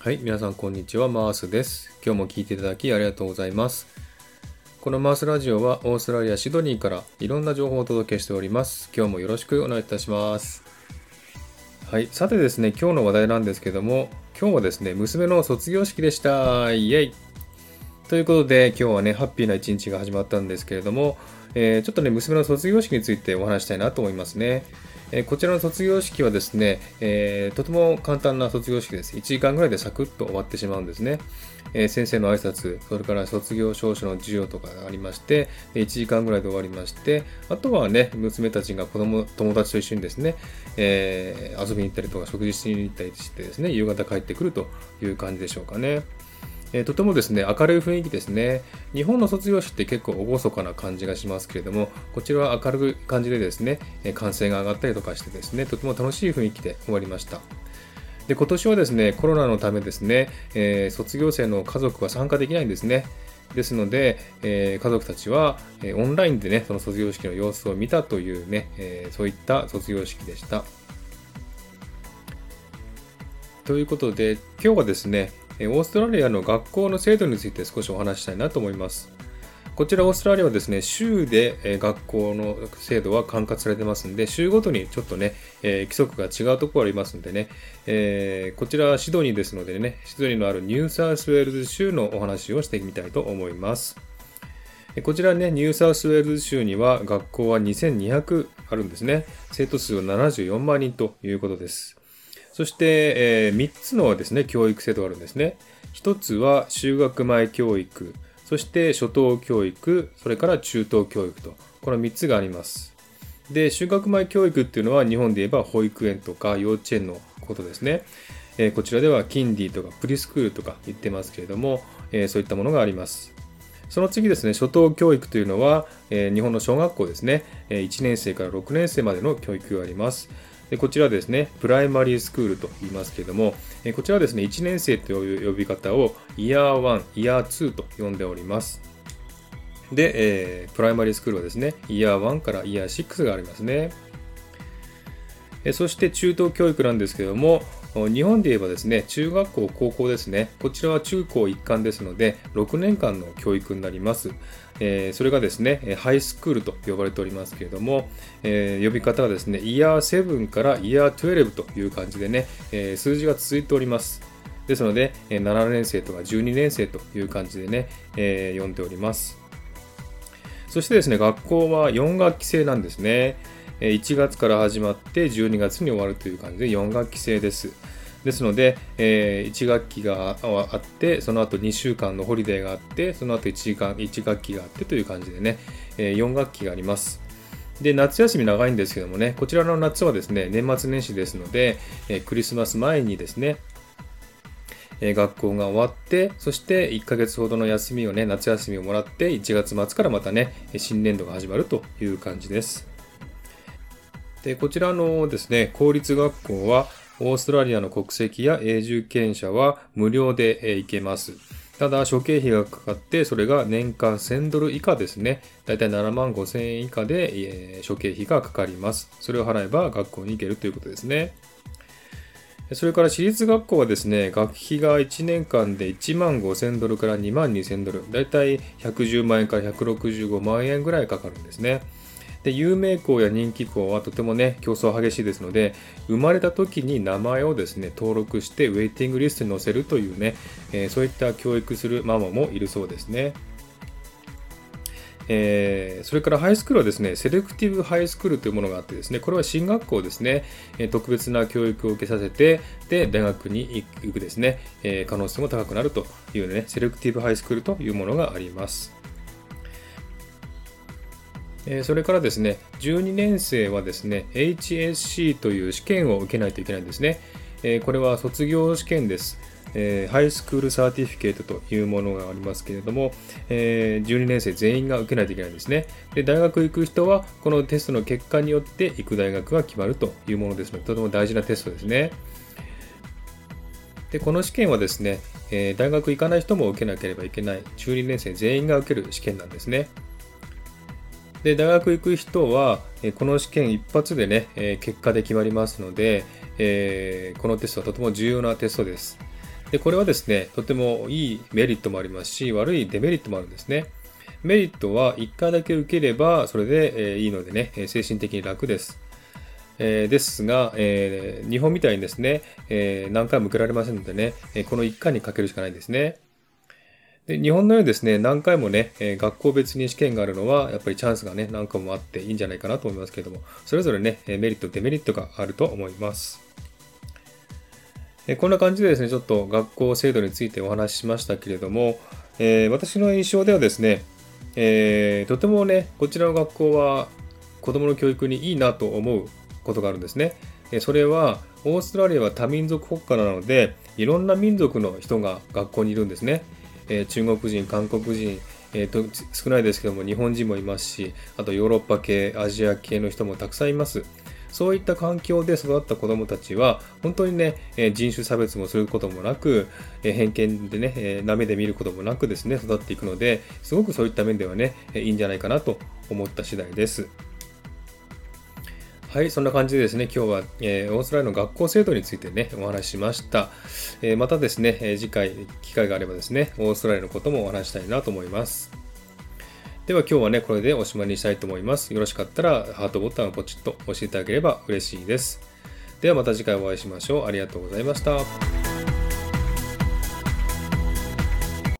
はい、皆さんこんにちは、マースです。今日も聞いていただきありがとうございます。このマースラジオはオーストラリア・シドニーからいろんな情報をお届けしております。今日もよろしくお願いいたします。はい、さてですね、今日の話題なんですけども、今日はですね、娘の卒業式でした。イエイということで、今日はね、ハッピーな一日が始まったんですけれども、えー、ちょっとね、娘の卒業式についてお話したいなと思いますね。えこちらの卒業式はですね、えー、とても簡単な卒業式です。1時間ぐらいでサクッと終わってしまうんですね。えー、先生の挨拶、それから卒業証書の授与とかがありまして、1時間ぐらいで終わりまして、あとはね、娘たちが子供、友達と一緒にですね、えー、遊びに行ったりとか食事しに行ったりしてですね、夕方帰ってくるという感じでしょうかね。えー、とてもですね、明るい雰囲気ですね。日本の卒業式って結構厳かな感じがしますけれども、こちらは明るい感じでですね、歓声が上がったりとかしてですね、とても楽しい雰囲気で終わりました。で今年はですね、コロナのためですね、えー、卒業生の家族は参加できないんですね。ですので、えー、家族たちは、え、オンラインでね、その卒業式の様子を見たというね、えそういった卒業式でした。ということで、今日はですね、オーストラリアの学校の制度について少しお話したいなと思います。こちらオーストラリアはですね、州で学校の制度は管轄されてますんで、州ごとにちょっとね、え規則が違うところありますんでね、え、こちらはシドニーですのでね、シドニーのあるニューサウスウェールズ州のお話をしてみたいと思います。こちらね、ニューサウスウェールズ州には学校は2200あるんですね。生徒数は74万人ということです。そして、えー、3つのですね、教育制度があるんですね。1つは就学前教育、そして初等教育、それから中等教育と、この3つがあります。で、就学前教育っていうのは日本で言えば保育園とか幼稚園のことですね。えー、こちらではキンディとかプリスクールとか言ってますけれども、えー、そういったものがあります。その次ですね、初等教育というのは、えー、日本の小学校ですね、え1年生から6年生までの教育があります。でこちらですね、プライマリースクールと言いますけれども、えこちらはですね、1年生という呼び方をイヤー1、イヤー2と呼んでおります。で、えー、プライマリースクールはですね、イヤー1からイヤー6がありますね。えそして中等教育なんですけれども、日本で言えばですね、中学校、高校ですね、こちらは中高一貫ですので、6年間の教育になります。えー、それがですね、ハイスクールと呼ばれておりますけれども、えー、呼び方はですね、イヤー7からイヤー12という感じでね、えー、数字が続いております。ですので、7年生とか12年生という感じでね、えー、呼んでおります。そしてですね、学校は4学期制なんですね。1月から始まって12月に終わるという感じで4学期制です。ですので、えー、1学期があって、その後2週間のホリデーがあって、その後 1, 時間1学期があってという感じでね、え、4学期があります。で、夏休み長いんですけどもね、こちらの夏はですね、年末年始ですので、え、クリスマス前にですね、え学校が終わって、そして1ヶ月ほどの休みをね、夏休みをもらって、1月末からまたね、新年度が始まるという感じです。で、こちらのですね、公立学校は、オーストラリアの国籍や永住権者は無料で行けます。ただ、諸経費がかかって、それが年間1000ドル以下ですね。だいたい7万5000円以下で、え諸経費がかかります。それを払えば学校に行けるということですね。それから私立学校はですね、学費が1年間で1万5000ドルから2万2000ドル、だいたい110万円から165万円ぐらいかかるんですね。で有名校や人気校はとてもね競争激しいですので生まれた時に名前をですね登録してウェイティングリストに載せるというね、えー、そういった教育するママもいるそうですね。えー、それからハイスクールはですね、セレクティブハイスクールというものがあってですね、これは進学校ですね、え特別な教育を受けさせて、で、大学に行くですね、え可能性も高くなるというね、 Selective High School というものがあります。えそれからですね、12年生はですね、HSC という試験を受けないといけないんですね。えこれは卒業試験です。え、 High School Certificate というものがありますけれども、え、12年生全員が受けないといけないんですねで。大学行く人は、このテストの結果によって行く大学が決まるというものですので、とても大事なテストですね。で、この試験はですね、え、大学行かない人も受けなければいけない、中2年生全員が受ける試験なんですね。で大学行く人は、えこの試験一発でね、え結果で決まりますので、えこのテストはとても重要なテストです。で、これはですね、とてもいいメリットもありますし、悪いデメリットもあるんですね。メリットは1回だけ受ければそれで、えいいのでね、精神的に楽です。え、ですが、えー、日本みたいにですね、え、何回も受けられませんのでね、この1回にかけるしかないんですね。で日本のようにですね、何回もね、え学校別に試験があるのは、やっぱりチャンスがね、何個もあっていいんじゃないかなと思いますけれども、それぞれね、メリット、デメリットがあると思います。えこんな感じでですね、ちょっと学校制度についてお話ししましたけれども、えー、私の印象ではですね、えー、とてもね、こちらの学校は子供の教育にいいなと思うことがあるんですね。それは、オーストラリアは多民族国家なので、いろんな民族の人が学校にいるんですね。えー、中国人、韓国人、えーと、少ないですけども日本人もいますしあとヨーロッパ系アジア系の人もたくさんいますそういった環境で育った子どもたちは本当にね、え人種差別もすることもなく、え偏見でね、えー、で見ることもなくですね育っていくのですごくそういった面ではねいいんじゃないかなと思った次第です。はい、そんな感じでですね、今日は、えー、オーストラリアの学校制度についてね、お話ししました。えー、またですね、えー、次回、機会があればですね、オーストラリアのこともお話したいなと思います。では今日はね、これでおしまいにしたいと思います。よろしかったら、ハートボタンをポチッと押していただければ嬉しいです。ではまた次回お会いしましょう。ありがとうございました。